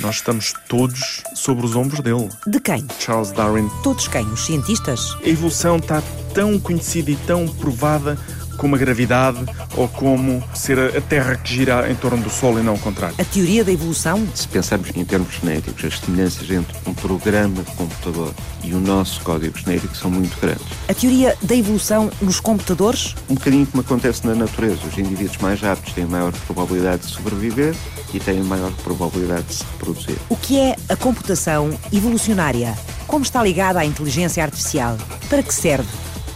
Nós estamos todos sobre os ombros dele. De quem? Charles Darwin. Todos quem? Os cientistas? A evolução está tão conhecida e tão provada como a gravidade ou como ser a Terra que gira em torno do Sol e não o contrário. A teoria da evolução? Se pensarmos em termos genéticos, as semelhanças entre um programa de computador e o nosso código genético são muito grandes. A teoria da evolução nos computadores? Um bocadinho como acontece na natureza. Os indivíduos mais aptos têm maior probabilidade de sobreviver e têm maior probabilidade de se reproduzir. O que é a computação evolucionária? Como está ligada à inteligência artificial? Para que serve?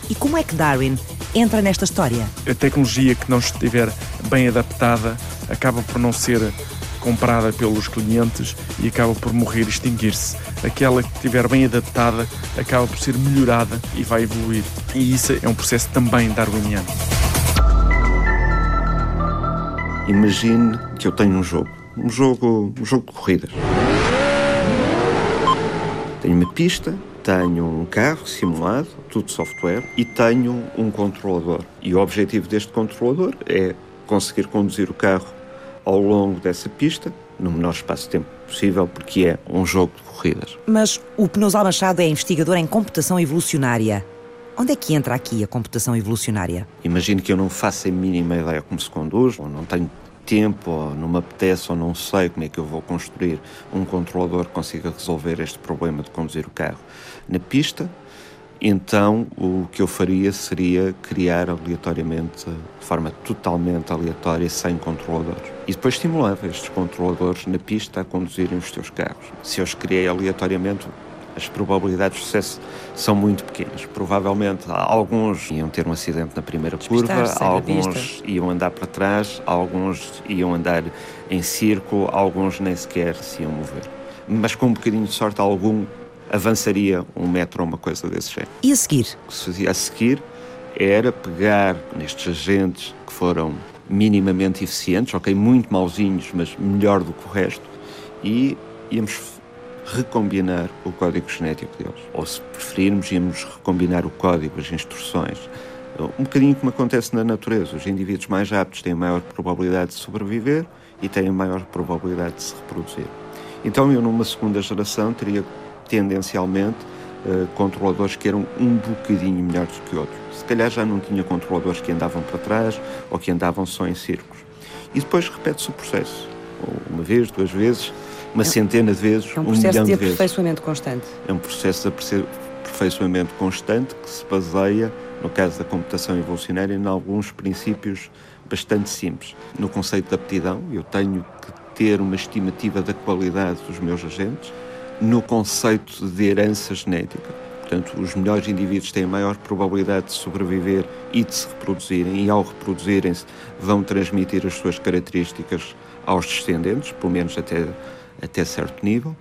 E como é que Darwin entra nesta história? A tecnologia que não estiver bem adaptada acaba por não ser comprada pelos clientes e acaba por morrer e extinguir-se. Aquela que estiver bem adaptada acaba por ser melhorada e vai evoluir. E isso é um processo também darwiniano. Imagine que eu tenho um jogo, um jogo, um jogo de corridas. Tenho uma pista, tenho um carro simulado, tudo software, e tenho um controlador. E o objetivo deste controlador é conseguir conduzir o carro ao longo dessa pista, no menor espaço de tempo possível, porque é um jogo de corridas. Mas o Penosa Machado é investigador em computação evolucionária. Onde é que entra aqui a computação evolucionária? Imagino que eu não faço a mínima ideia como se conduz, ou não tenho tempo, ou não me apetece, ou não sei como é que eu vou construir um controlador que consiga resolver este problema de conduzir o carro na pista. Então, o que eu faria seria criar aleatoriamente, de forma totalmente aleatória, sem controladores. E depois estimulava estes controladores na pista a conduzirem os seus carros. Se eu os criei aleatoriamente, as probabilidades de sucesso são muito pequenas. Provavelmente alguns iam ter um acidente na primeira curva, alguns iam andar para trás, alguns iam andar em círculo, alguns nem sequer se iam mover. Mas com um bocadinho de sorte, algum avançaria um metro ou uma coisa desse género. E a seguir? O que se fazia a seguir era pegar nestes agentes que foram minimamente eficientes, ok, muito mauzinhos, mas melhor do que o resto, e íamos recombinar o código genético deles. Ou, se preferirmos, íamos recombinar o código, as instruções. Um bocadinho como acontece na natureza. Os indivíduos mais aptos têm maior probabilidade de sobreviver e têm maior probabilidade de se reproduzir. Então, eu, numa segunda geração, teria tendencialmente uh, controladores que eram um bocadinho melhores do que outros. Se calhar já não tinha controladores que andavam para trás ou que andavam só em círculos. E depois repete-se o processo. Uma vez, duas vezes, uma é, centena de vezes, é um, um milhão de, de vezes. aperfeiçoamento constante. É um processo de aperfeiçoamento constante que se baseia, no caso da computação evolucionária, em alguns princípios bastante simples. No conceito de aptidão, eu tenho que ter uma estimativa da qualidade dos meus agentes. No conceito de herança genética, portanto, os melhores indivíduos têm maior probabilidade de sobreviver e de se reproduzirem, e ao reproduzirem-se vão transmitir as suas características aos descendentes, pelo menos até até certo nível,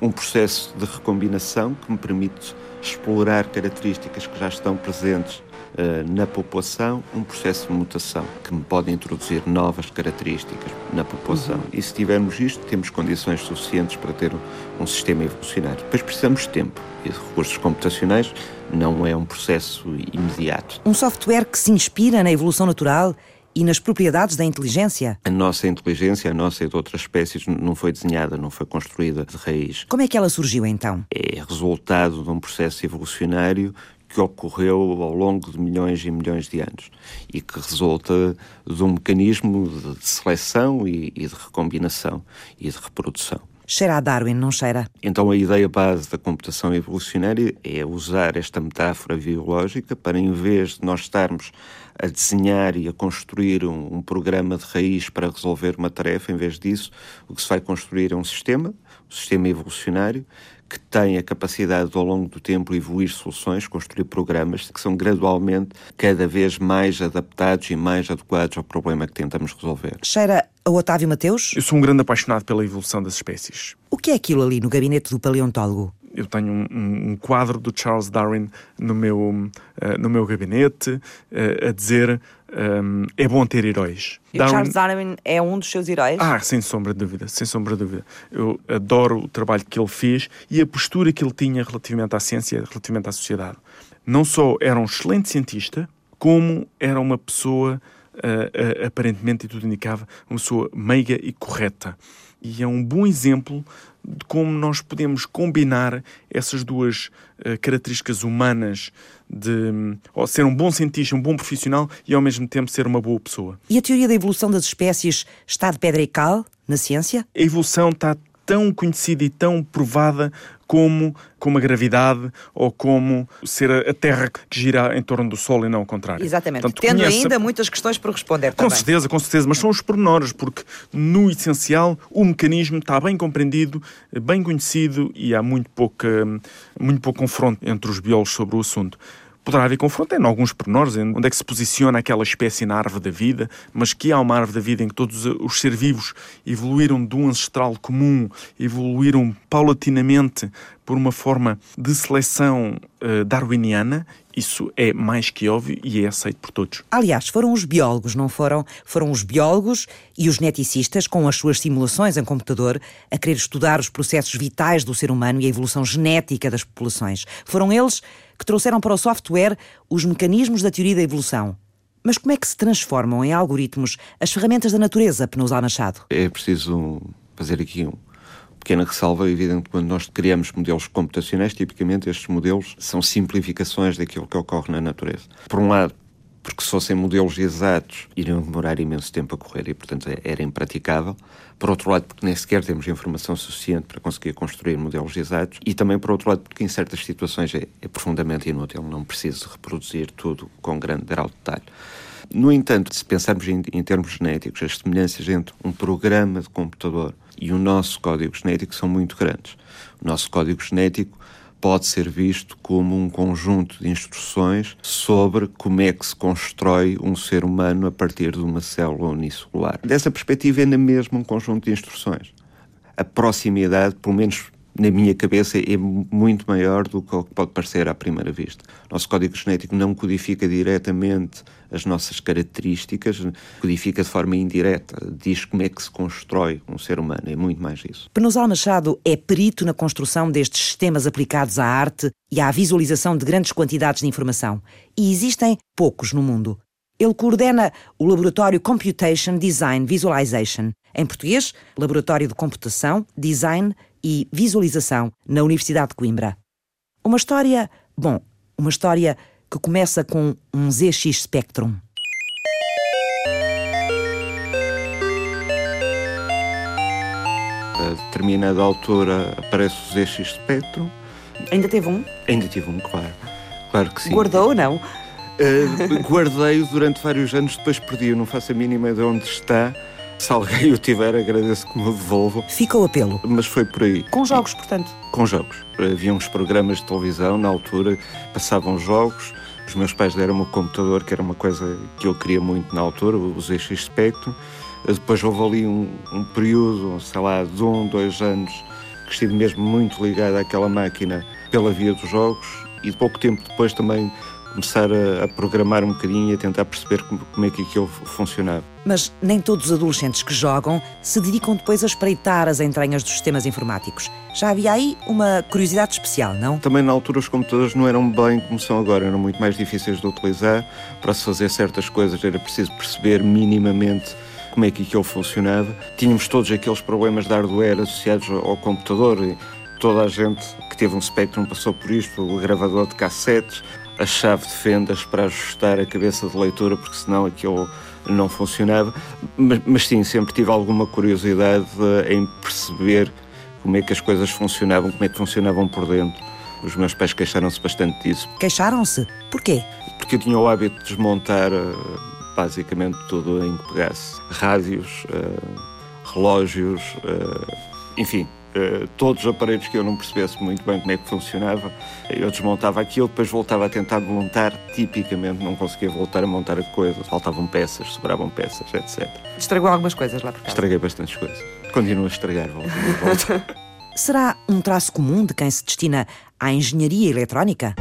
um processo de recombinação que me permite explorar características que já estão presentes uh, na população, um processo de mutação que me pode introduzir novas características na população. Uhum. E se tivermos isto, temos condições suficientes para ter um, um sistema evolucionário. Depois precisamos de tempo e de recursos computacionais, não é um processo imediato. Um software que se inspira na evolução natural e nas propriedades da inteligência? A nossa inteligência, a nossa e de outras espécies, não foi desenhada, não foi construída de raiz. Como é que ela surgiu então? É resultado de um processo evolucionário que ocorreu ao longo de milhões e milhões de anos e que resulta de um mecanismo de seleção e, de recombinação e de reprodução. Cheira a Darwin, não cheira? Então a ideia base da computação evolucionária é usar esta metáfora biológica para, em vez de nós estarmos a desenhar e a construir um, um, programa de raiz para resolver uma tarefa, em vez disso, o que se vai construir é um sistema, um sistema evolucionário, que tem a capacidade de, ao longo do tempo, evoluir soluções, construir programas que são gradualmente cada vez mais adaptados e mais adequados ao problema que tentamos resolver. Cheira a Otávio Mateus? Eu sou um grande apaixonado pela evolução das espécies. O que é aquilo ali no gabinete do paleontólogo? eu tenho um, um, quadro do Charles Darwin no meu, uh, no meu gabinete uh, a dizer um, é bom ter heróis. E Darwin... Charles Darwin é um dos seus heróis? Ah, sem sombra de dúvida, sem sombra de dúvida. Eu adoro o trabalho que ele fez e a postura que ele tinha relativamente à ciência, relativamente à sociedade. Não só era um excelente cientista, como era uma pessoa uh, aparentemente, e tudo indicava, uma pessoa meiga e correta. E é um bom exemplo de como nós podemos combinar essas duas uh, características humanas de ser um bom cientista, um bom profissional e ao mesmo tempo ser uma boa pessoa. E a teoria da evolução das espécies está de pedra e cal na ciência? A evolução está tão conhecida e tão provada como, como a gravidade ou como ser a, Terra que gira em torno do Sol e não ao contrário. Exatamente. Portanto, Tendo conhece... ainda muitas questões por responder Com certeza, com certeza, mas são os pormenores, porque no essencial o mecanismo está bem compreendido, bem conhecido e há muito, pouca, muito pouco confronto entre os biólogos sobre o assunto poderá haver confronto em alguns pormenores, onde é que se posiciona aquela espécie na árvore da vida, mas que há uma árvore da vida em que todos os seres vivos evoluíram de um ancestral comum, evoluíram paulatinamente por uma forma de seleção uh, darwiniana, isso é mais que óbvio e é aceito por todos. Aliás, foram os biólogos, não foram? Foram os biólogos e os geneticistas, com as suas simulações em computador, a querer estudar os processos vitais do ser humano e a evolução genética das populações. Foram eles que trouxeram para o software os mecanismos da teoria da evolução. Mas como é que se transformam em algoritmos as ferramentas da natureza, Penosa Machado? É preciso fazer aqui um pequena ressalva, evidente, quando nós criamos modelos computacionais, tipicamente estes modelos são simplificações daquilo que ocorre na natureza. Por um lado, porque se fossem modelos exatos, iriam demorar imenso tempo a correr e, portanto, é, era impraticável. Por outro lado, porque nem sequer temos informação suficiente para conseguir construir modelos exatos. E também, por outro lado, porque em certas situações é, é profundamente inútil, não preciso reproduzir tudo com grande grau de detalhe. No entanto, se pensarmos em, em termos genéticos, as semelhanças entre um programa de computador e o nosso código genético são muito grandes. O nosso código genético pode ser visto como um conjunto de instruções sobre como é que se constrói um ser humano a partir de uma célula unicelular. Dessa perspectiva, é na mesma um conjunto de instruções. A proximidade, pelo menos na minha cabeça, é muito maior do que pode parecer à primeira vista. Nosso código genético não codifica diretamente as nossas características, codifica de forma indireta, diz como é que se constrói um ser humano, é muito mais isso. Penosal Machado é perito na construção destes sistemas aplicados à arte e à visualização de grandes quantidades de informação. E existem poucos no mundo. Ele coordena o Laboratório Computation Design Visualization, em português, Laboratório de Computação, Design e Visualização na Universidade de Coimbra. Uma história, bom, uma história que começa com um ZX Spectrum. A determinada altura aparece o ZX Spectrum. Ainda teve um? Ainda tive um, claro. Claro que sim. Guardou ou não? Uh, Guardei-o durante vários anos, depois perdi. Eu não faço a mínima de onde está. Se alguém o tiver, agradeço que me devolvo. Fica o apelo. Mas foi por aí. Com jogos, portanto? Com jogos. Havia uns programas de televisão na altura, passavam jogos. Os meus pais deram-me o computador, que era uma coisa que eu queria muito na altura, o ZX Spectrum. Depois houve ali um, um período, sei lá, de um, dois anos, que estive mesmo muito ligado àquela máquina pela via dos jogos. E de pouco tempo depois também começar a, a, programar um bocadinho e a tentar perceber como, como, é que aquilo funcionava. Mas nem todos os adolescentes que jogam se dedicam depois a espreitar as entranhas dos sistemas informáticos. Já havia aí uma curiosidade especial, não? Também na altura os computadores não eram bem como são agora, eram muito mais difíceis de utilizar. Para se fazer certas coisas era preciso perceber minimamente como é que aquilo funcionava. Tínhamos todos aqueles problemas de hardware associados ao computador. E toda a gente que teve um Spectrum passou por isto, o gravador de cassetes, a chave de fendas para ajustar a cabeça de leitura, porque senão aquilo não funcionava. Mas, mas sim, sempre tive alguma curiosidade em perceber como é que as coisas funcionavam, como é que funcionavam por dentro. Os meus pais queixaram-se bastante disso. Queixaram-se? Porquê? Porque eu tinha o hábito de desmontar eh, basicamente tudo em que pegasse. Rádios, uh, relógios, enfim, todos os aparelhos que eu não percebesse muito bem como é que funcionava, eu desmontava aquilo, depois voltava a tentar montar, tipicamente não conseguia voltar a montar a coisa, faltavam peças, sobravam peças, etc. Estragou algumas coisas lá por cá? Estraguei bastantes coisas. Continuo a estragar, volta volta. Será um traço comum de quem se destina à engenharia eletrónica?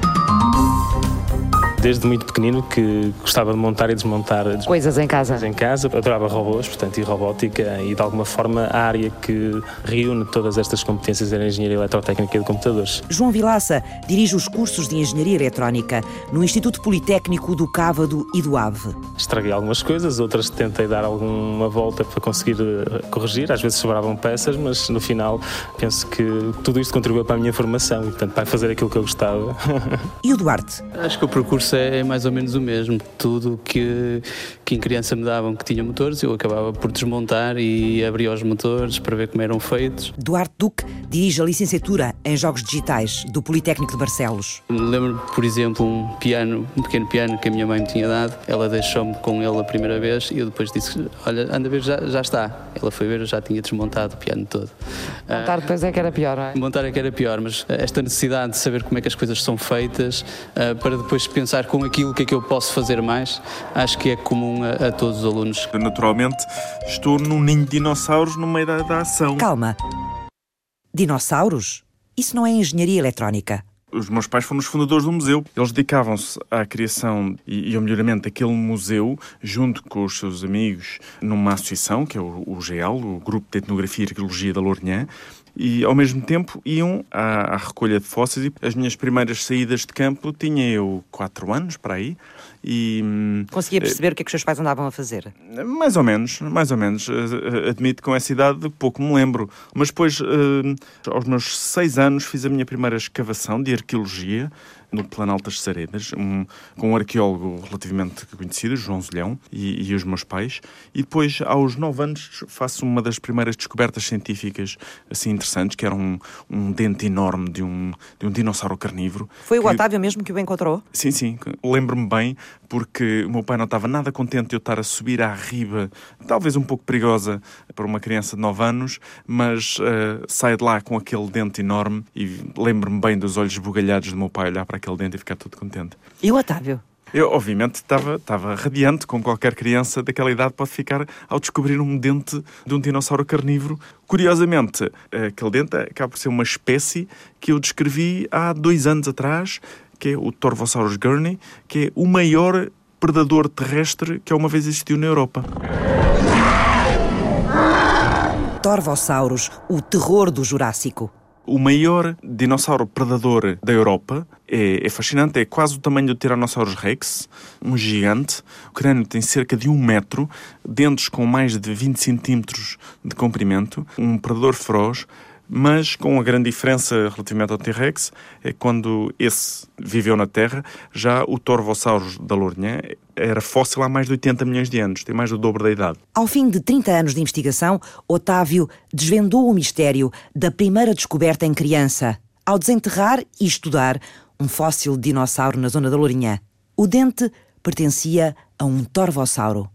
Desde muito pequenino que gostava de montar e desmontar coisas em casa. Em casa, adorava robôs, portanto, e robótica e de alguma forma a área que reúne todas estas competências era a engenharia eletrotécnica e de computadores. João Vilaça dirige os cursos de engenharia eletrónica no Instituto Politécnico do Cávado e do Ave. Estraguei algumas coisas, outras tentei dar alguma volta para conseguir eh, corrigir, às vezes sobravam peças, mas no final penso que tudo isto contribuiu para a minha formação e, portanto, para fazer aquilo que eu gostava. E o Duarte? Acho que o percurso é mais ou menos o mesmo. Tudo que, que em criança me davam que tinha motores, eu acabava por desmontar e abrir os motores para ver como eram feitos. Duarte Duque dirige a licenciatura em Jogos Digitais do Politécnico de Barcelos. Lembro, por exemplo, um piano, um pequeno piano que a minha mãe me tinha dado. Ela deixou-me com ele a primeira vez e eu depois disse: Olha, anda a ver, já, já está. Ela foi ver, eu já tinha desmontado o piano todo. Montar depois é que era pior, não é? Montar é que era pior, mas esta necessidade de saber como é que as coisas são feitas uh, para depois pensar com aquilo que é que eu posso fazer mais, acho que é comum a, a todos os alunos. Naturalmente, estou num ninho de dinossauros no meio da, da ação. Calma. Dinossauros? Isso não é engenharia eletrónica. Os meus pais foram os fundadores do museu. Eles dedicavam-se à criação e, ao melhoramento daquele museu, junto com os seus amigos, numa associação, que é o, o GEAL, o Grupo de Etnografia e Arqueologia da Lourinhã, e ao mesmo tempo iam à, à, recolha de fósseis. E as minhas primeiras saídas de campo tinha eu quatro anos para aí. E, Conseguia perceber uh, o que é que os seus pais andavam a fazer? Mais ou menos, mais ou menos. Uh, admito que com essa idade pouco me lembro. Mas depois, aos meus seis anos, fiz a minha primeira escavação de arqueologia no Planalto das Saredas, um, com um arqueólogo relativamente conhecido, João Zilhão, e, e, os meus pais. E depois, aos nove anos, faço uma das primeiras descobertas científicas assim interessantes, que era um, um dente enorme de um, de um dinossauro carnívoro. Foi o Otávio mesmo que o encontrou? Sim, sim. Lembro-me bem, porque o meu pai não estava nada contente de eu estar a subir à riba, talvez um pouco perigosa para uma criança de nove anos, mas uh, sai de lá com aquele dente enorme e lembro-me bem dos olhos bugalhados do meu pai olhar para aquele dente e ficar todo contente. E o Otávio? Eu, obviamente, estava, estava radiante, como qualquer criança daquela idade pode ficar ao descobrir um dente de um dinossauro carnívoro. Curiosamente, aquele dente acaba por ser uma espécie que eu descrevi há dois anos atrás, que é o Torvosaurus gurney, que é o maior predador terrestre que alguma vez existiu na Europa. Torvosaurus, o terror do Jurássico. O maior dinossauro predador da Europa é, é, fascinante, é quase o tamanho do Tyrannosaurus rex, um gigante. O crânio tem cerca de um metro, dentes com mais de 20 centímetros de comprimento, um predador feroz mas com uma grande diferença relativamente ao T-Rex, é quando esse viveu na Terra, já o Torvosaurus da Lourinhã era fóssil há mais de 80 milhões de anos, tem mais do dobro da idade. Ao fim de 30 anos de investigação, Otávio desvendou o mistério da primeira descoberta em criança, ao desenterrar e estudar um fóssil de dinossauro na zona da Lourinhã. O dente pertencia a um torvossauro.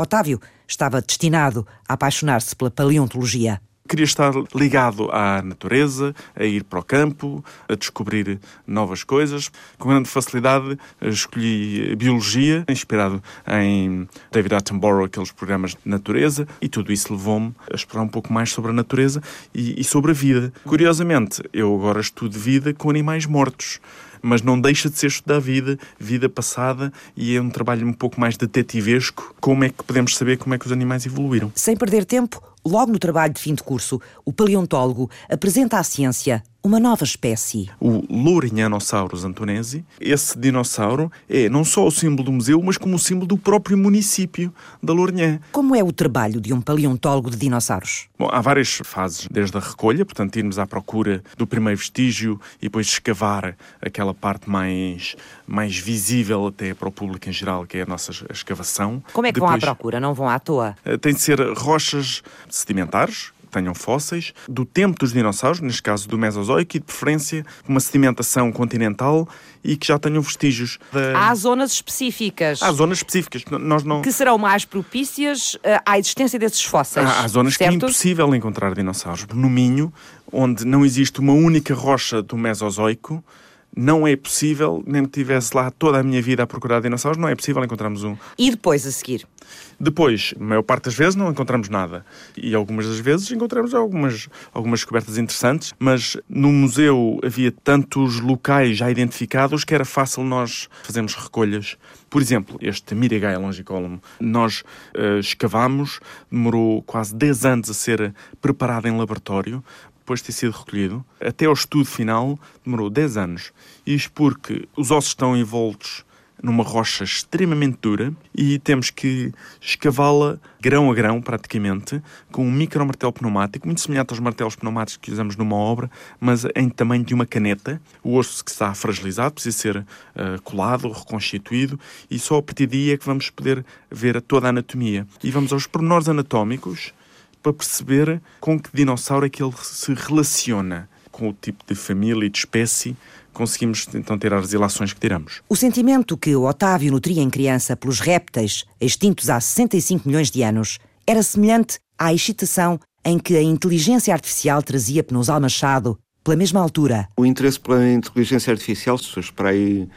Otávio estava destinado a apaixonar-se pela paleontologia queria estar ligado à natureza, a ir para o campo, a descobrir novas coisas. Com grande facilidade escolhi biologia, inspirado em David Attenborough, aqueles programas de natureza, e tudo isso levou-me a explorar um pouco mais sobre a natureza e, e sobre a vida. Curiosamente, eu agora estudo vida com animais mortos mas não deixa de ser estudar vida, vida passada, e é um trabalho um pouco mais detetivesco. Como é que podemos saber como é que os animais evoluíram? Sem perder tempo, Logo no trabalho de fim de curso, o paleontólogo apresenta à ciência uma nova espécie. O Lourinhanosaurus antonesi. Esse dinossauro é não só o símbolo do museu, mas como o símbolo do próprio município da Lourinhã. Como é o trabalho de um paleontólogo de dinossauros? Bom, há várias fases, desde a recolha, portanto, irmos à procura do primeiro vestígio e depois escavar aquela parte mais, mais visível até para o público em geral, que é a nossa escavação. Como é que depois, vão à procura? Não vão à toa? Eh, tem de ser rochas sedimentares, tenham fósseis, do tempo dos dinossauros, neste caso do Mesozoico, e de preferência uma sedimentação continental e que já tenham vestígios. Da... Há zonas específicas. Há zonas específicas. Nós não... Que serão mais propícias eh, à existência desses fósseis. Há, há zonas certo? que é impossível encontrar dinossauros. No Minho, onde não existe uma única rocha do Mesozoico, não é possível, nem que tivesse lá toda a minha vida a procurar dinossauros, não é possível encontrarmos um. E depois a seguir? Depois, a maior parte das vezes não encontramos nada. E algumas das vezes encontramos algumas, algumas descobertas interessantes, mas no museu havia tantos locais já identificados que era fácil nós fazermos recolhas. Por exemplo, este Mirigae longicolum, nós uh, escavámos, demorou quase 10 anos a ser preparado em laboratório, depois de ter sido recolhido, até ao estudo final, demorou 10 anos. Isto porque os ossos estão envoltos numa rocha extremamente dura e temos que escavá-la grão a grão, praticamente, com um micro martelo pneumático, muito semelhante aos martelos pneumáticos que usamos numa obra, mas em tamanho de uma caneta. O osso que está fragilizado precisa ser uh, colado, reconstituído e só a partir daí é que vamos poder ver toda a anatomia. E vamos aos pormenores anatómicos para perceber com que dinossauro é que ele se relaciona com o tipo de família e de espécie conseguimos então ter as relações que tiramos. O sentimento que o Otávio nutria em criança pelos répteis extintos há 65 milhões de anos era semelhante à excitação em que a inteligência artificial trazia Penusal Machado pela mesma altura. O interesse pela inteligência artificial surge para aí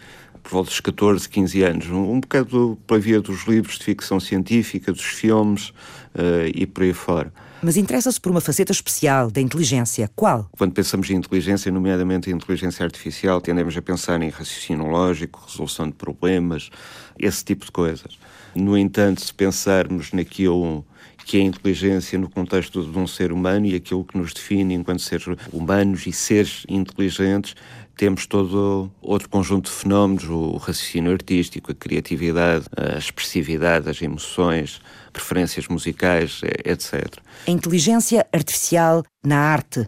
por volta dos 14, 15 anos, um, um bocado pela via dos livros de ficção científica, dos filmes uh, e por aí fora. Mas interessa-se por uma faceta especial da inteligência. Qual? Quando pensamos em inteligência, nomeadamente em inteligência artificial, tendemos a pensar em raciocínio lógico, resolução de problemas, esse tipo de coisas. No entanto, se pensarmos naquilo que é a inteligência no contexto de um ser humano e aquilo que nos define enquanto seres humanos e seres inteligentes, temos todo outro conjunto de fenómenos, o raciocínio artístico, a criatividade, a expressividade, as emoções, preferências musicais, etc. A inteligência artificial na arte.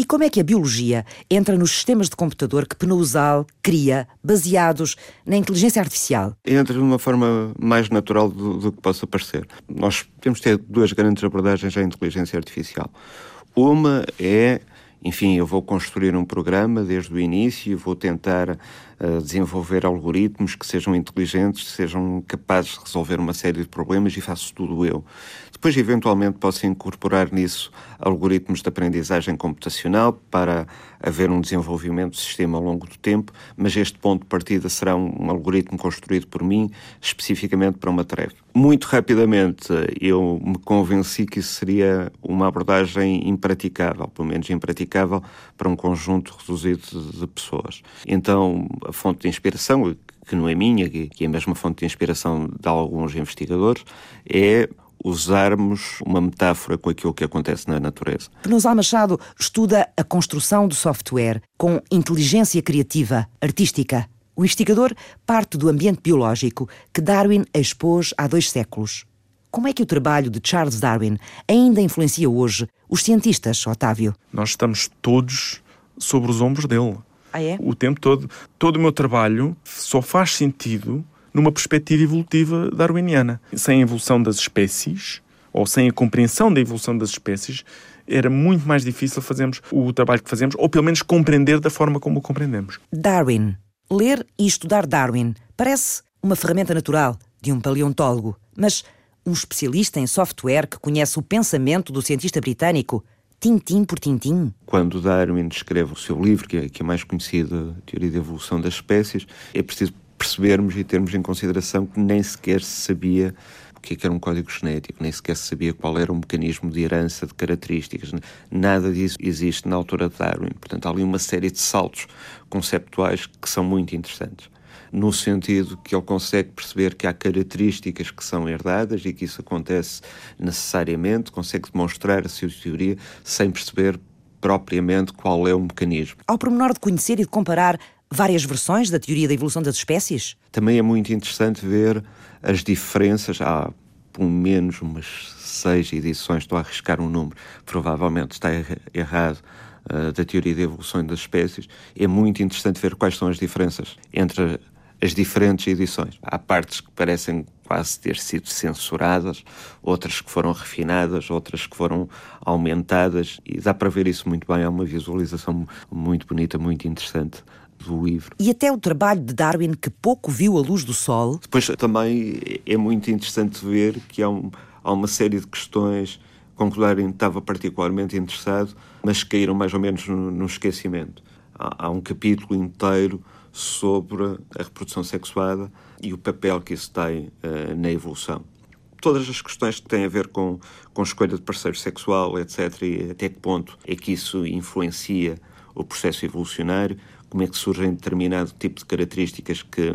E como é que a biologia entra nos sistemas de computador que Penousal cria, baseados na inteligência artificial? Entra de uma forma mais natural do, do que possa parecer. Nós temos de ter duas grandes abordagens à inteligência artificial. Uma é enfim, eu vou construir um programa desde o início, vou tentar uh, desenvolver algoritmos que sejam inteligentes, que sejam capazes de resolver uma série de problemas e faço tudo eu. Depois, eventualmente, posso incorporar nisso algoritmos de aprendizagem computacional para haver um desenvolvimento do sistema ao longo do tempo, mas este ponto de partida será um, um algoritmo construído por mim especificamente para uma tarefa. Muito rapidamente eu me convenci que isso seria uma abordagem impraticável, pelo menos impraticável para um conjunto reduzido de, pessoas. Então, a fonte de inspiração, que não é minha, que é a mesma fonte de inspiração de alguns investigadores, é usarmos uma metáfora com aquilo que acontece na natureza. Penusal Machado estuda a construção do software com inteligência criativa, artística. O investigador parte do ambiente biológico que Darwin expôs há dois séculos. Como é que o trabalho de Charles Darwin ainda influencia hoje os cientistas, Otávio? Nós estamos todos sobre os ombros dele. Ah, é? O tempo todo. Todo o meu trabalho só faz sentido numa perspectiva evolutiva darwiniana. Sem a evolução das espécies, ou sem a compreensão da evolução das espécies, era muito mais difícil fazermos o trabalho que fazemos, ou pelo menos compreender da forma como o compreendemos. Darwin. Ler e estudar Darwin parece uma ferramenta natural de um paleontólogo, mas um especialista em software que conhece o pensamento do cientista britânico, tintim por tintim. Quando Darwin escreve o seu livro, que é, que é mais conhecido, Teoria da Evolução das Espécies, é preciso percebermos e termos em consideração que nem sequer se sabia o que, é que era um código genético, nem sequer se sabia qual era o mecanismo de herança de características. Nada disso existe na altura de Darwin. Portanto, há ali uma série de saltos conceptuais que são muito interessantes. No sentido que ele consegue perceber que há características que são herdadas e que isso acontece necessariamente, consegue demonstrar a sua teoria sem perceber propriamente qual é o mecanismo. Ao pormenor de conhecer e de comparar várias versões da teoria da evolução das espécies? Também é muito interessante ver as diferenças. Há pelo menos umas seis edições, estou a arriscar um número, provavelmente está errado, uh, da teoria da evolução das espécies. É muito interessante ver quais são as diferenças entre as diferentes edições. Há partes que parecem quase ter sido censuradas, outras que foram refinadas, outras que foram aumentadas, e dá para ver isso muito bem. É uma visualização muito bonita, muito interessante do livro. E até o trabalho de Darwin, que pouco viu a luz do sol. Depois também é muito interessante ver que há, um, há uma série de questões com que Darwin estava particularmente interessado, mas caíram mais ou menos no, no esquecimento. há, há um capítulo inteiro sobre a reprodução sexuada e o papel que isso tem uh, na evolução. Todas as questões que têm a ver com, com escolha de parceiro sexual, etc., e até que ponto é que isso influencia o processo evolucionário, como é que surgem determinado tipo de características que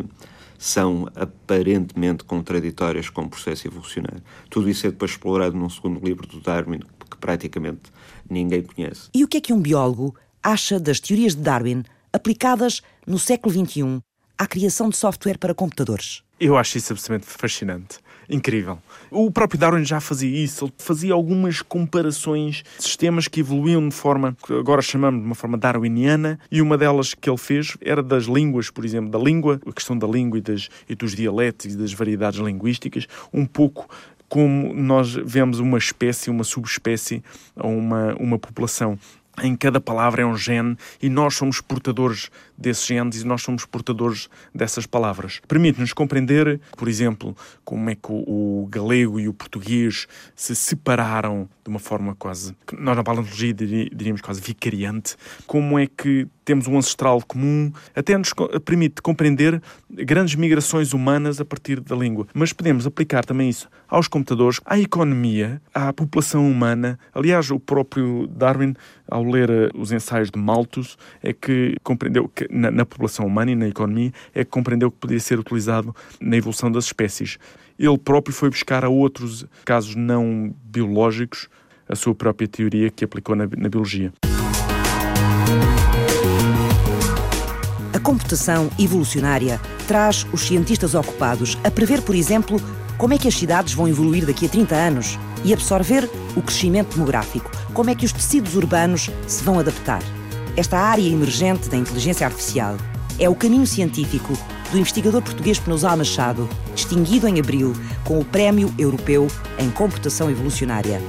são aparentemente contraditórias com o processo evolucionário. Tudo isso é depois explorado num segundo livro do Darwin, que praticamente ninguém conhece. E o que é que um biólogo acha das teorias de Darwin aplicadas no século XXI à criação de software para computadores? Eu acho isso absolutamente fascinante. Incrível. O próprio Darwin já fazia isso, ele fazia algumas comparações de sistemas que evoluíam de forma que agora chamamos de uma forma darwiniana, e uma delas que ele fez era das línguas, por exemplo, da língua, a questão da língua e, das, e dos dialetos e das variedades linguísticas, um pouco como nós vemos uma espécie, uma subespécie, uma, uma população em cada palavra é um gene e nós somos portadores desses genes e nós somos portadores dessas palavras. Permite-nos compreender, por exemplo, como é que o, galego e o português se separaram de uma forma quase, nós na paleontologia diríamos quase vicariante, como é que temos um ancestral comum, até nos permite compreender grandes migrações humanas a partir da língua. Mas podemos aplicar também isso aos computadores, à economia, à população humana. Aliás, o próprio Darwin, ao ler eh, os ensaios de Malthus, é que compreendeu que na, na população humana e na economia, é que compreendeu que podia ser utilizado na evolução das espécies. Ele próprio foi buscar a outros casos não biológicos a sua própria teoria que aplicou na, na biologia. computação evolucionária traz os cientistas ocupados a prever, por exemplo, como é que as cidades vão evoluir daqui a 30 anos e absorver o crescimento demográfico, como é que os tecidos urbanos se vão adaptar. Esta área emergente da inteligência artificial é o caminho científico do investigador português Penosal Machado, distinguido em abril com o Prémio Europeu em Computação Evolucionária.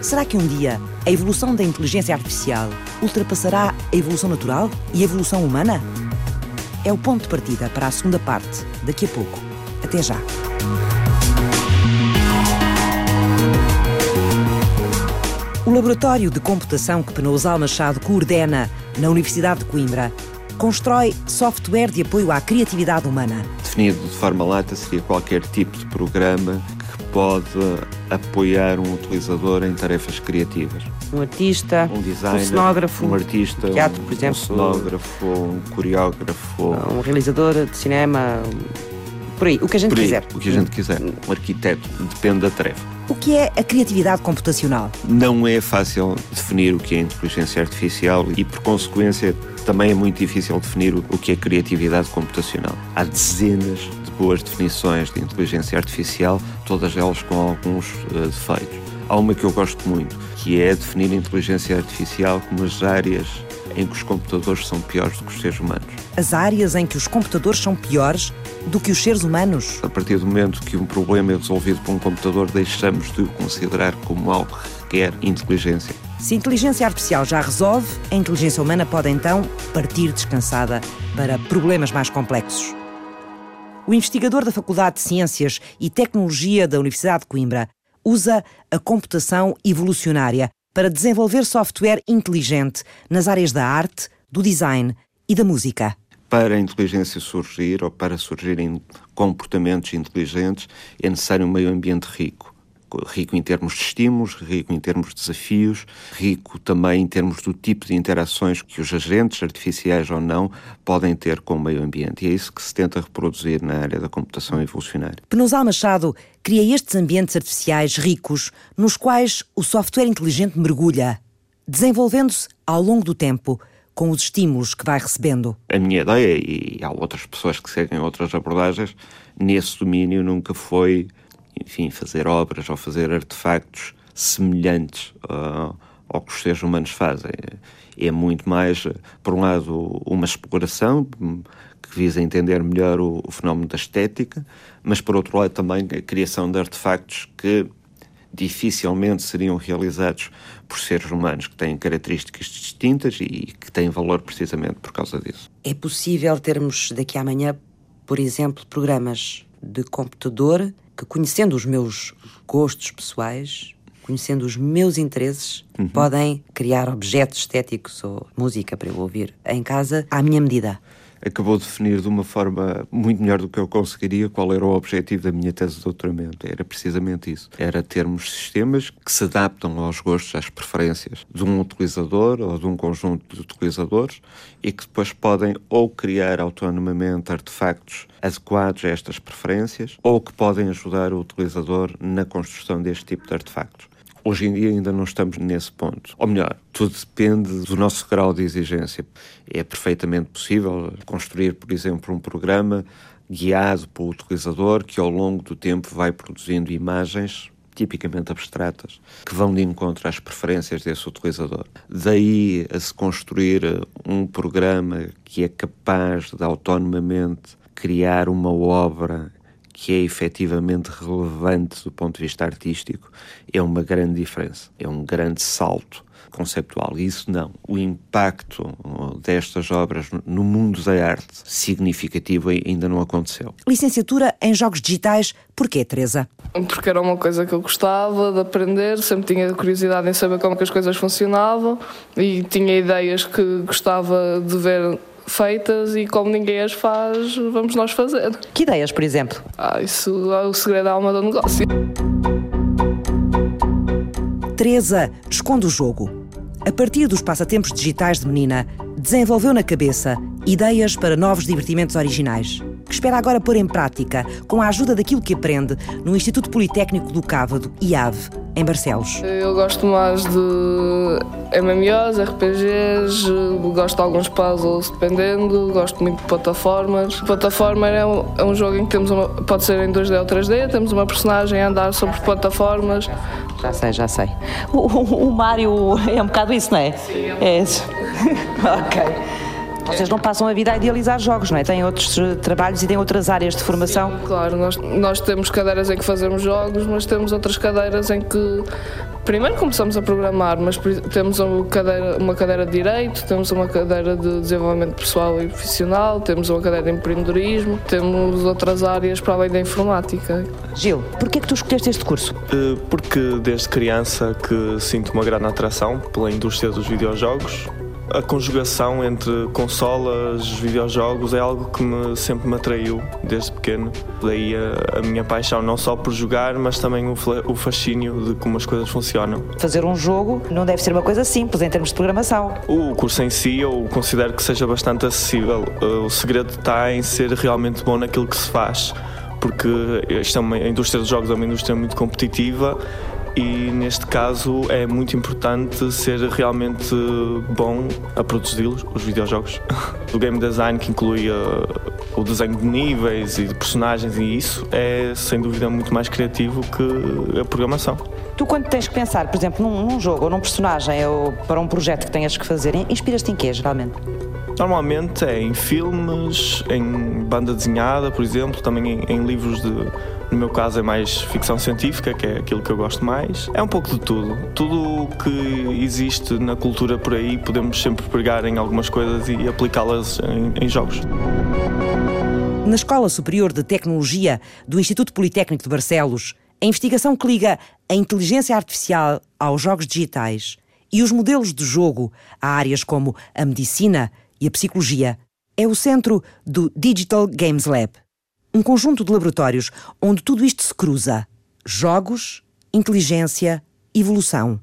Será que um dia a evolução da inteligência artificial ultrapassará a evolução natural e a evolução humana? é o ponto de partida para a segunda parte, daqui a pouco. Até já. O laboratório de computação que Penousal Machado coordena na Universidade de Coimbra constrói software de apoio à criatividade humana. Definido de forma lata, seria qualquer tipo de programa que pode apoiar um utilizador em tarefas criativas um artista, um, designer, um cenógrafo, um artista, teatro, por exemplo, um cenógrafo, um coreógrafo, um realizador de cinema, por aí, o que a gente aí, quiser. O que a gente quiser. Um arquiteto, depende da tarefa. O que é a criatividade computacional? Não é fácil definir o que é inteligência artificial e, por consequência, também é muito difícil definir o que é criatividade computacional. Há dezenas de boas definições de inteligência artificial, todas elas com alguns uh, defeitos. Há uma que eu gosto muito, que é definir a inteligência artificial como as áreas em que os computadores são piores do que os seres humanos. As áreas em que os computadores são piores do que os seres humanos? A partir do momento que um problema é resolvido por um computador, deixamos de o considerar como algo que requer inteligência. Se a inteligência artificial já resolve, a inteligência humana pode então partir descansada para problemas mais complexos. O investigador da Faculdade de Ciências e Tecnologia da Universidade de Coimbra usa a computação evolucionária para desenvolver software inteligente nas áreas da arte, do design e da música. Para a inteligência surgir ou para surgirem comportamentos inteligentes é necessário um meio ambiente rico rico em termos de estímulos, rico em termos de desafios, rico também em termos do tipo de interações que os agentes, artificiais ou não, podem ter com o meio ambiente. E é isso que se tenta reproduzir na área da computação evolucionária. Penosal Machado cria estes ambientes artificiais ricos nos quais o software inteligente mergulha, desenvolvendo-se ao longo do tempo com os estímulos que vai recebendo. A minha ideia, e há outras pessoas que seguem outras abordagens, nesse domínio nunca foi enfim, fazer obras ou fazer artefactos semelhantes uh, ao que os seres humanos fazem. É muito mais, por um lado, uma exploração que visa entender melhor o, o fenómeno da estética, mas por outro lado também a criação de artefactos que dificilmente seriam realizados por seres humanos que têm características distintas e que têm valor precisamente por causa disso. É possível termos daqui a amanhã, por exemplo, programas de computador que, conhecendo os meus gostos pessoais, conhecendo os meus interesses, uhum. podem criar objetos estéticos ou música para eu ouvir em casa à minha medida acabou de definir de uma forma muito melhor do que eu conseguiria qual era o objetivo da minha tese de doutoramento. Era precisamente isso. Era termos sistemas que se adaptam aos gostos, às preferências de um utilizador ou de um conjunto de utilizadores e que depois podem ou criar autonomamente artefactos adequados a estas preferências ou que podem ajudar o utilizador na construção deste tipo de artefactos. Hoje em dia ainda não estamos nesse ponto. Ou melhor, tudo depende do nosso grau de exigência. É perfeitamente possível construir, por exemplo, um programa guiado pelo utilizador que ao longo do tempo vai produzindo imagens tipicamente abstratas, que vão de encontro às preferências desse utilizador. Daí a se construir um programa que é capaz de autonomamente criar uma obra que é efetivamente relevante do ponto de vista artístico, é uma grande diferença, é um grande salto conceptual. Isso não. O impacto destas obras no mundo da arte significativo ainda não aconteceu. Licenciatura em Jogos Digitais, porquê, Teresa? Porque era uma coisa que eu gostava de aprender, sempre tinha curiosidade em saber como que as coisas funcionavam e tinha ideias que gostava de ver feitas e como ninguém as faz, vamos nós fazer. Que ideias, por exemplo? Ah, isso é o segredo da alma do negócio. Teresa esconde o jogo. A partir dos passatempos digitais de menina, desenvolveu na cabeça ideias para novos divertimentos originais que espera agora pôr em prática, com a ajuda daquilo que aprende no Instituto Politécnico do Cávado, IAV, em Barcelos. Eu gosto mais de MMOs, RPGs, gosto de alguns puzzles dependendo, gosto muito de plataformas. Plataforma é um, é um jogo em que temos uma, pode ser em 2D ou 3D, temos uma personagem a andar sobre plataformas. Já sei, já sei. O, o, o Mário é um bocado isso, não é? Sim. É. é. ok. Vocês não passam a vida a idealizar jogos, não é? Têm outros eh, trabalhos e têm outras áreas de formação? Sim, claro, nós, nós temos cadeiras em que fazemos jogos, mas temos outras cadeiras em que primeiro começamos a programar, mas temos uma cadeira, uma cadeira de Direito, temos uma cadeira de Desenvolvimento Pessoal e Profissional, temos uma cadeira de Empreendedorismo, temos outras áreas para além da Informática. Gil, porquê é que tu escolheste este curso? Eh, porque desde criança que sinto uma grande atração pela indústria dos videojogos a conjugação entre consolas, videojogos é algo que me, sempre me atraiu desde pequeno. Daí a, a minha paixão não só por jogar, mas também o, o, fascínio de como as coisas funcionam. Fazer um jogo não deve ser uma coisa simples em termos de programação. O curso em si eu considero que seja bastante acessível. O segredo está em ser realmente bom naquilo que se faz porque esta é uma, a indústria dos jogos é uma indústria muito competitiva e neste caso é muito importante ser realmente bom a produzi-los, os videojogos. o game design que inclui uh, o desenho de níveis e de personagens e isso é sem dúvida muito mais criativo que a programação. Tu quando tens que pensar, por exemplo, num, num jogo ou num personagem ou para um projeto que tenhas que fazer, inspiras-te em quê geralmente? Normalmente é em filmes, em banda desenhada, por exemplo, também em, em livros de no meu caso é mais ficção científica, que é aquilo que eu gosto mais. É um pouco de tudo. Tudo o que existe na cultura por aí podemos sempre pegar em algumas coisas e aplicá-las em, em jogos. Na Escola Superior de Tecnologia do Instituto Politécnico de Barcelos, a investigação que liga a inteligência artificial aos jogos digitais e os modelos de jogo a áreas como a medicina e a psicologia é o centro do Digital Games Lab um conjunto de laboratórios onde tudo isto se cruza: jogos, inteligência, evolução.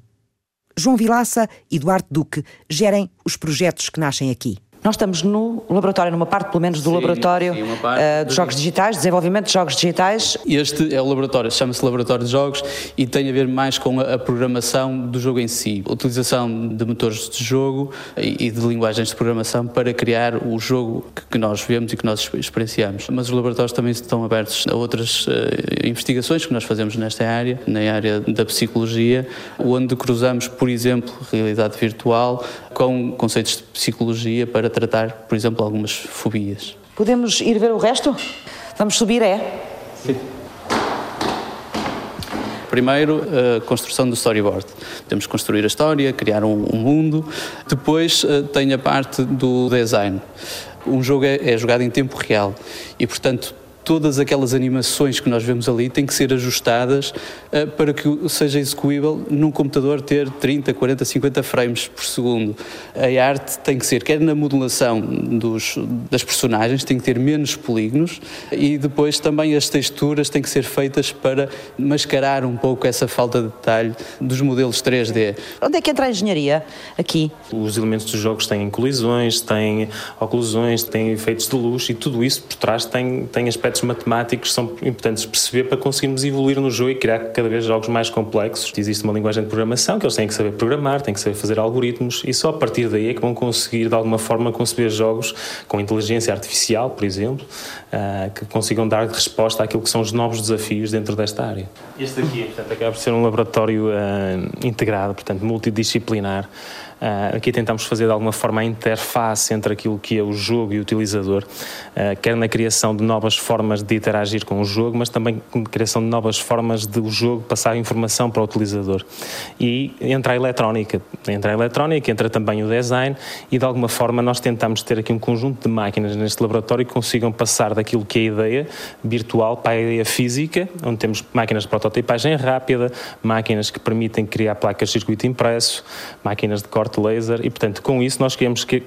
João Vilaça e Duarte Duque gerem os projetos que nascem aqui. Nós estamos no laboratório, numa parte pelo menos do sim, laboratório sim, uh, de jogos digitais, desenvolvimento de jogos digitais. Este é o laboratório, chama-se Laboratório de Jogos e tem a ver mais com a, a, programação do jogo em si, a utilização de motores de jogo e, e, de linguagens de programação para criar o jogo que, que, nós vemos e que nós experienciamos. Mas os laboratórios também estão abertos a outras uh, investigações que nós fazemos nesta área, na área da psicologia, onde cruzamos, por exemplo, realidade virtual com conceitos de psicologia para tratar, por exemplo, algumas fobias. Podemos ir ver o resto? Vamos subir, é? Sim. Primeiro, a construção do storyboard. Temos que construir a história, criar um, um mundo. Depois, eh, tem a parte do design. Um jogo é, é jogado em tempo real e, portanto, todas aquelas animações que nós vemos ali têm que ser ajustadas uh, para que seja execuível num computador ter 30, 40, 50 frames por segundo. A arte tem que ser, quer na modulação dos, das personagens, tem que ter menos polígonos e depois também as texturas têm que ser feitas para mascarar um pouco essa falta de detalhe dos modelos 3D. Onde é que entra a engenharia aqui? Os elementos dos jogos têm colisões, têm oclusões, têm efeitos de luz e tudo isso por trás tem, tem aspectos aspectos matemáticos são importantes perceber para conseguirmos evoluir no jogo e criar cada vez jogos mais complexos. Existe uma linguagem de programação que eles têm que saber programar, têm que saber fazer algoritmos e só a partir daí é que vão conseguir de alguma forma conceber jogos com inteligência artificial, por exemplo, uh, que consigam dar resposta àquilo que são os novos desafios dentro desta área. Este aqui, portanto, acaba por ser um laboratório uh, integrado, portanto, multidisciplinar. Uh, aqui tentamos fazer de alguma forma a interface entre aquilo que é o jogo e o utilizador, uh, quer na criação de novas formas de interagir com o jogo, mas também na criação de novas formas de o jogo passar informação para o utilizador. E entra a eletrónica, entra a eletrónica, entra também o design e de alguma forma nós tentamos ter aqui um conjunto de máquinas neste laboratório que consigam passar daquilo que é a ideia virtual para a ideia física, onde temos máquinas de prototipagem rápida, máquinas que permitem criar placas de circuito impresso, máquinas de corte corte laser e, portanto, com isso nós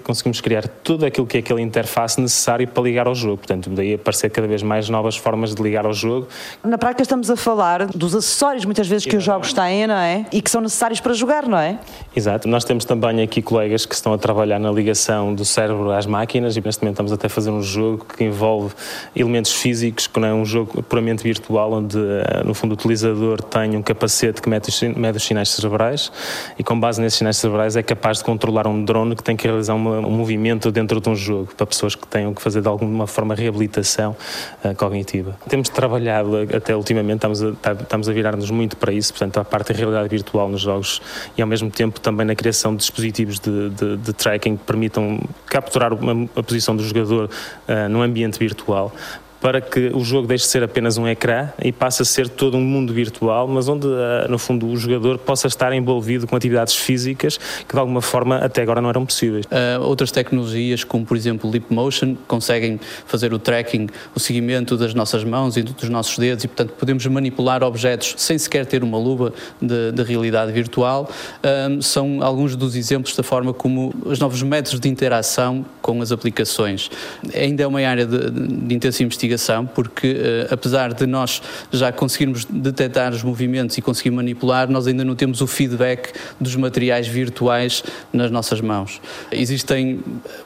conseguimos criar tudo aquilo que é aquele interface necessário para ligar ao jogo. Portanto, daí aparecer cada vez mais novas formas de ligar ao jogo. Na prática estamos a falar dos acessórios muitas vezes que os jogos têm, não é? E que são necessários para jogar, não é? Exato. Nós temos também aqui colegas que estão a trabalhar na ligação do cérebro às máquinas e neste momento estamos até a fazer um jogo que envolve elementos físicos, que não é um jogo puramente virtual, onde eh, no fundo o utilizador tem um capacete que mede os sinais cerebrais e com base nesses sinais cerebrais é capaz de controlar um drone que tem que realizar uma, um movimento dentro de um jogo, para pessoas que tenham que fazer de alguma forma reabilitação uh, cognitiva. Temos trabalhado até ultimamente, estamos a, tá, estamos a virar-nos muito para isso, portanto, a parte da realidade virtual nos jogos e ao mesmo tempo também na criação de dispositivos de, de, de tracking que permitam capturar uma, a posição do jogador uh, num ambiente virtual para que o jogo deixe de ser apenas um ecrã e passe a ser todo um mundo virtual, mas onde, eh, no fundo, o jogador possa estar envolvido com atividades físicas que, de alguma forma, até agora não eram possíveis. Uh, outras tecnologias, como por exemplo o Leap Motion, conseguem fazer o tracking, o seguimento das nossas mãos e dos nossos dedos e, portanto, podemos manipular objetos sem sequer ter uma luva de, de realidade virtual. Uh, são alguns dos exemplos da forma como os novos métodos de interação com as aplicações. Ainda é uma área de, de intensa investigação investigação, porque uh, apesar de nós já conseguirmos detectar os movimentos e conseguir manipular, nós ainda não temos o feedback dos materiais virtuais nas nossas mãos. Existem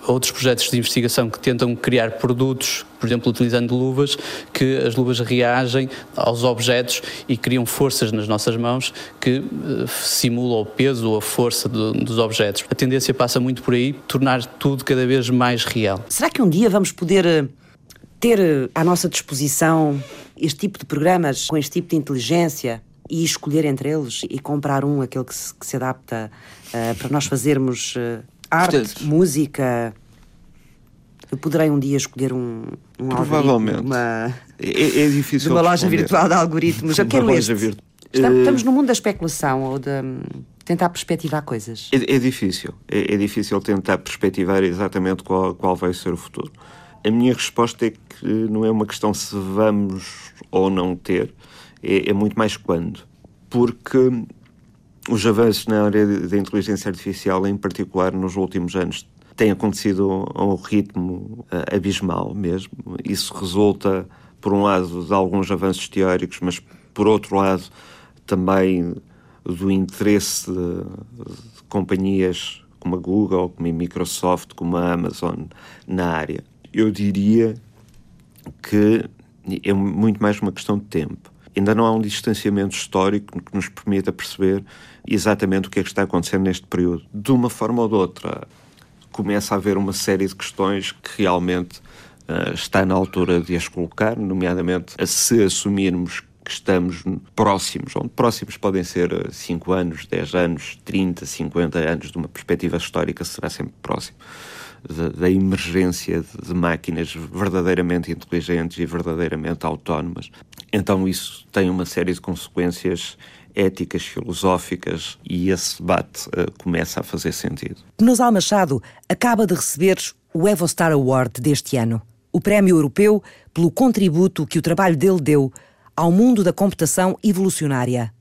outros projetos de investigação que tentam criar produtos, por exemplo, utilizando luvas, que as luvas reagem aos objetos e criam forças nas nossas mãos que uh, simulam o peso ou a força do, dos objetos. A tendência passa muito por aí, tornar tudo cada vez mais real. Será que um dia vamos poder eh, ter eh, à nossa disposição este tipo de programas com este tipo de inteligência e escolher entre eles e comprar um, aquele que se, que se adapta uh, para nós fazermos uh, arte, Portanto, música. Eu poderei um dia escolher um, um Provavelmente. Uma, é, é difícil. De uma loja virtual de algoritmos. Eu quero este. Virtu... Estamos, estamos no mundo da especulação ou de tentar perspectivar coisas. É, é difícil. É, é, difícil tentar perspectivar exatamente qual, qual vai ser o futuro. A minha resposta é que não é uma questão se vamos ou não ter, é, é muito mais quando. Porque os avanços na área da inteligência artificial, em particular nos últimos anos, têm acontecido a um ritmo abismal mesmo. Isso resulta, por um lado, de alguns avanços teóricos, mas por outro lado, também do interesse de, de companhias como a Google, como a Microsoft, como a Amazon na área eu diria que é muito mais uma questão de tempo. Ainda não há um distanciamento histórico que nos permita perceber exatamente o que é que está acontecendo neste período. De uma forma ou de outra, começa a haver uma série de questões que realmente uh, está na altura de as colocar, nomeadamente se assumirmos que estamos próximos, onde próximos podem ser 5 anos, 10 anos, 30, 50 anos, de uma perspectiva histórica será sempre próximo da, emergência de, de máquinas verdadeiramente inteligentes e verdadeiramente autónomas. Então isso tem uma série de consequências éticas, filosóficas, e esse debate uh, começa a fazer sentido. Nosal Machado acaba de receber o Evostar Award deste ano. o Prémio Europeu pelo contributo que o trabalho dele deu ao mundo da computação evolucionária.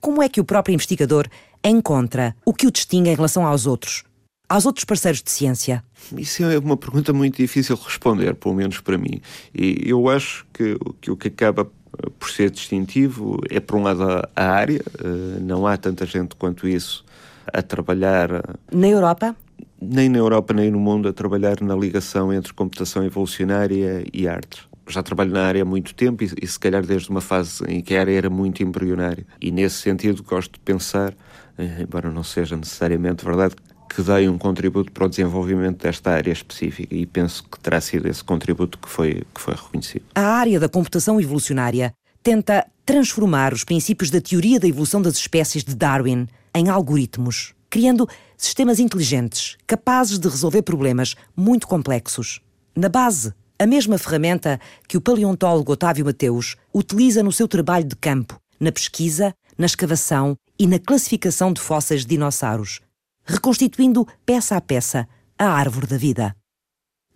Como é que o próprio investigador encontra o que o distingue em relação aos outros, aos outros parceiros de ciência? Isso é uma pergunta muito difícil de responder, pelo menos para mim. E eu acho que, que o que acaba por ser distintivo é, por um lado, a área. Eh, não há tanta gente quanto isso a trabalhar. Eh, na Europa? Nem na Europa, nem no mundo, a trabalhar na ligação entre computação evolucionária e artes. Já trabalho na área há muito tempo e, e, se calhar desde uma fase em que a área era muito embrionária. E nesse sentido gosto de pensar, eh, embora não seja necessariamente verdade, que dei um contributo para o desenvolvimento desta área específica e penso que terá sido esse contributo que foi, que foi reconhecido. A área da computação evolucionária tenta transformar os princípios da teoria da evolução das espécies de Darwin em algoritmos, criando sistemas inteligentes capazes de resolver problemas muito complexos. Na base, a mesma ferramenta que o paleontólogo Otávio Mateus utiliza no seu trabalho de campo, na pesquisa, na escavação e na classificação de fósseis de dinossauros, reconstituindo peça a peça a árvore da vida.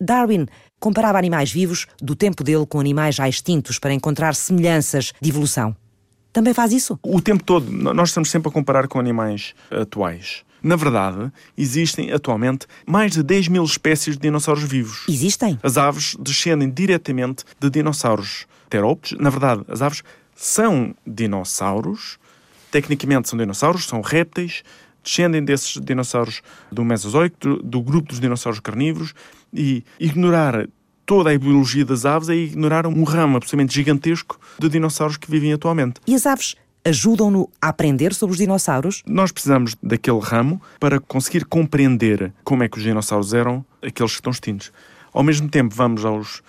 Darwin comparava animais vivos do tempo dele com animais já extintos para encontrar semelhanças de evolução. Também faz isso? O tempo todo. Nós estamos sempre a comparar com animais atuais. Na verdade, existem atualmente mais de 10 mil espécies de dinossauros vivos. Existem? As aves descendem diretamente de dinossauros terópodes. Na verdade, as aves são dinossauros. Tecnicamente são dinossauros, são répteis, descendem desses dinossauros do Mesozoico, do, do grupo dos dinossauros carnívoros, e ignorar toda a biologia das aves é ignorar um ramo absolutamente gigantesco de dinossauros que vivem atualmente. E as aves ajudam-no a aprender sobre os dinossauros? Nós precisamos daquele ramo para conseguir compreender como é que os dinossauros eram aqueles que estão extintos. Ao mesmo tempo, vamos aos,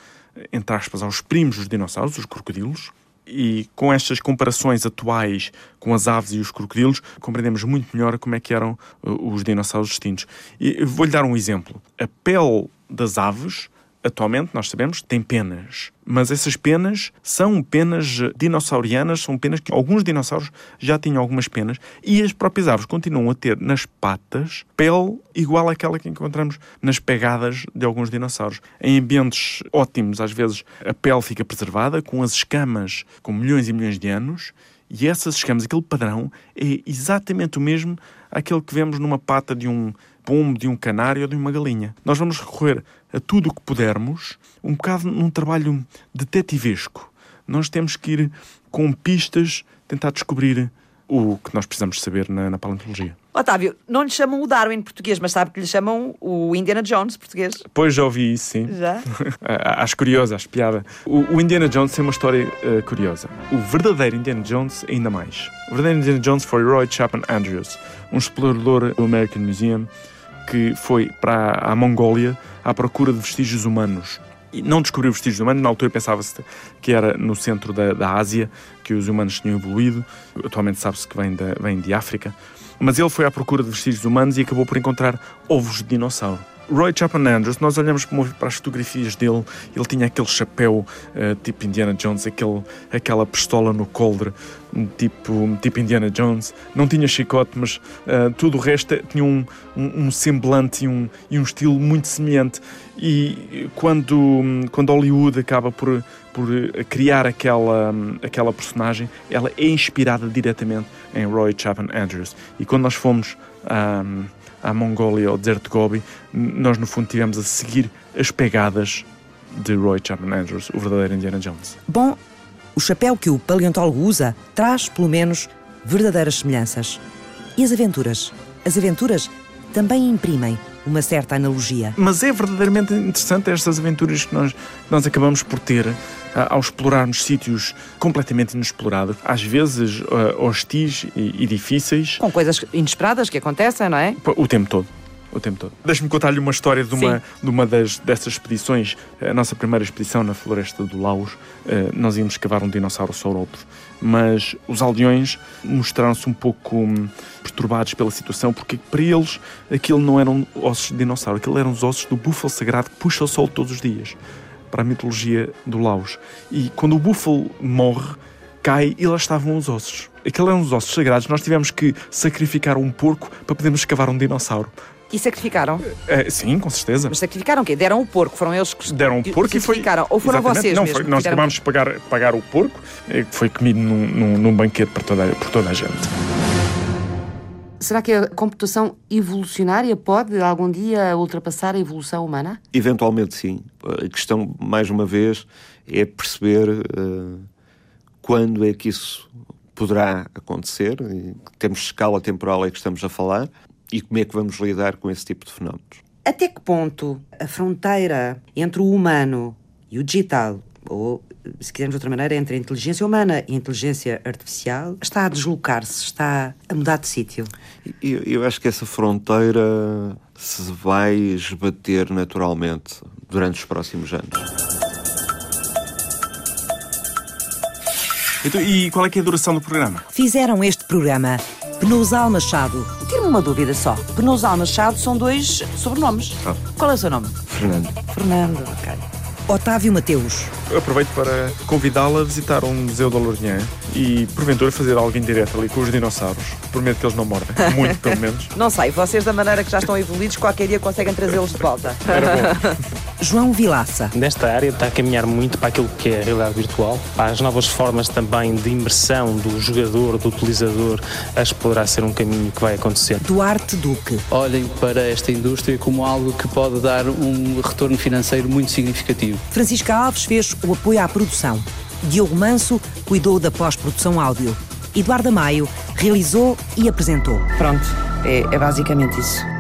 entre aspas, aos primos dos dinossauros, os crocodilos, e com estas comparações atuais com as aves e os crocodilos, compreendemos muito melhor como é que eram uh, os dinossauros extintos. E vou-lhe dar um exemplo. A pele das aves atualmente, nós sabemos, tem penas. Mas essas penas são penas dinossaurianas, são penas que alguns dinossauros já tinham algumas penas e as próprias aves continuam a ter nas patas pele igual àquela que encontramos nas pegadas de alguns dinossauros. Em ambientes ótimos, às vezes a pele fica preservada com as escamas com milhões e milhões de anos e essas escamas, aquele padrão, é exatamente o mesmo àquele que vemos numa pata de um pombo, de um canário ou de uma galinha. Nós vamos recorrer a tudo o que pudermos, um bocado num trabalho detetivesco. Nós temos que ir com pistas tentar descobrir o que nós precisamos saber na, na paleontologia. Otávio, não lhe chamam o Darwin português, mas sabe que lhe chamam o Indiana Jones português? Pois já ouvi isso, sim. Já? acho curioso, acho piada. O, o Indiana Jones tem uma história uh, curiosa. O verdadeiro Indiana Jones, ainda mais. O verdadeiro Indiana Jones foi Roy Chapman Andrews, um explorador do American Museum que foi para a Mongólia à procura de vestígios humanos. E não descobriu vestígios humanos, na altura pensava-se que era no centro da, da Ásia que os humanos tinham evoluído, atualmente sabe-se que vem, da, vem de África. Mas ele foi à procura de vestígios humanos e acabou por encontrar ovos de dinossauro. Roy Chapman Andrews, nós olhamos para as fotografias dele, ele tinha aquele chapéu uh, tipo Indiana Jones, aquele, aquela pistola no coldre, tipo, tipo Indiana Jones. Não tinha chicote, mas uh, tudo o resto tinha um, um, um, semblante e um, e um estilo muito semelhante. E quando, quando Hollywood acaba por, por criar aquela, aquela personagem, ela é inspirada diretamente em Roy Chapman Andrews. E quando nós fomos. Um, à Mongólia, ao deserto de Gobi, nós no fundo tivemos a seguir as pegadas de Roy Chapman Andrews, o verdadeiro Indiana Jones. Bom, o chapéu que o paleontólogo usa traz, pelo menos, verdadeiras semelhanças. E as aventuras? As aventuras também imprimem uma certa analogia. Mas é verdadeiramente interessante estas aventuras que nós, nós acabamos por ter uh, ao explorarmos sítios completamente inexplorados, às vezes uh, hostis e, e difíceis. Com coisas inesperadas que acontecem, não é? O tempo todo o tempo todo. Deixe-me contar-lhe uma história de uma, de uma das, dessas expedições. A nossa primeira expedição na floresta do Laos, eh, nós íamos escavar um dinossauro saurópodo, mas os aldeões mostraram-se um pouco hum, perturbados pela situação, porque para eles aquilo não eram ossos de dinossauro, aquilo eram os ossos do búfalo sagrado que puxa o sol todos os dias, para a mitologia do Laos. E quando o búfalo morre, cai e lá estavam os ossos. Aqueles eram os ossos sagrados. Nós tivemos que sacrificar um porco para podermos escavar um dinossauro E sacrificaram? É, sim, com certeza. Mas sacrificaram o quê? Deram o porco, foram eles que Deram o porco e foi. sacrificaram. Ou foram Exatamente. vocês Não, mesmo? foi, que nós fizeram- acabámos de pagar, pagar o porco, eh, que foi comido num, num, num banquete por toda, por toda a gente. Será que a computação evolucionária pode algum dia ultrapassar a evolução humana? Eventualmente, sim. A questão, mais uma vez, é perceber eh, quando é que isso poderá acontecer, que de escala temporal é que estamos a falar, e como é que vamos lidar com esse tipo de fenómenos. Até que ponto a fronteira entre o humano e o digital, ou, se quisermos de outra maneira, entre a inteligência humana e a inteligência artificial, está a deslocar-se, está a mudar de sítio? Eu, eu acho que essa fronteira se vai esbater naturalmente durante os próximos anos. Então, e qual é que é a duração do programa? Fizeram este programa Penusal Machado. Tire-me uma dúvida só. Penusal Machado são dois sobrenomes. Ah. Qual é o seu nome? Fernando. Fernando, ok. Otávio Mateus. Aproveito para convidá-la a visitar um museu da Lourinhã e, porventura, fazer algo em direto ali com os dinossauros. Prometo que eles não mordem. Muito, pelo menos. Não sei, vocês da maneira que já estão evoluídos, qualquer dia conseguem trazê-los de volta. Era bom. João Vilaça. Nesta área está a caminhar muito para aquilo que é a realidade virtual, para as novas formas também de imersão do jogador, do utilizador. Acho que poderá ser um caminho que vai acontecer. Duarte Duque. Olhem para esta indústria como algo que pode dar um retorno financeiro muito significativo. Francisca Alves fez o apoio à produção. Diogo Manso cuidou da pós-produção áudio. Eduardo Maio realizou e apresentou. Pronto, é, é basicamente isso.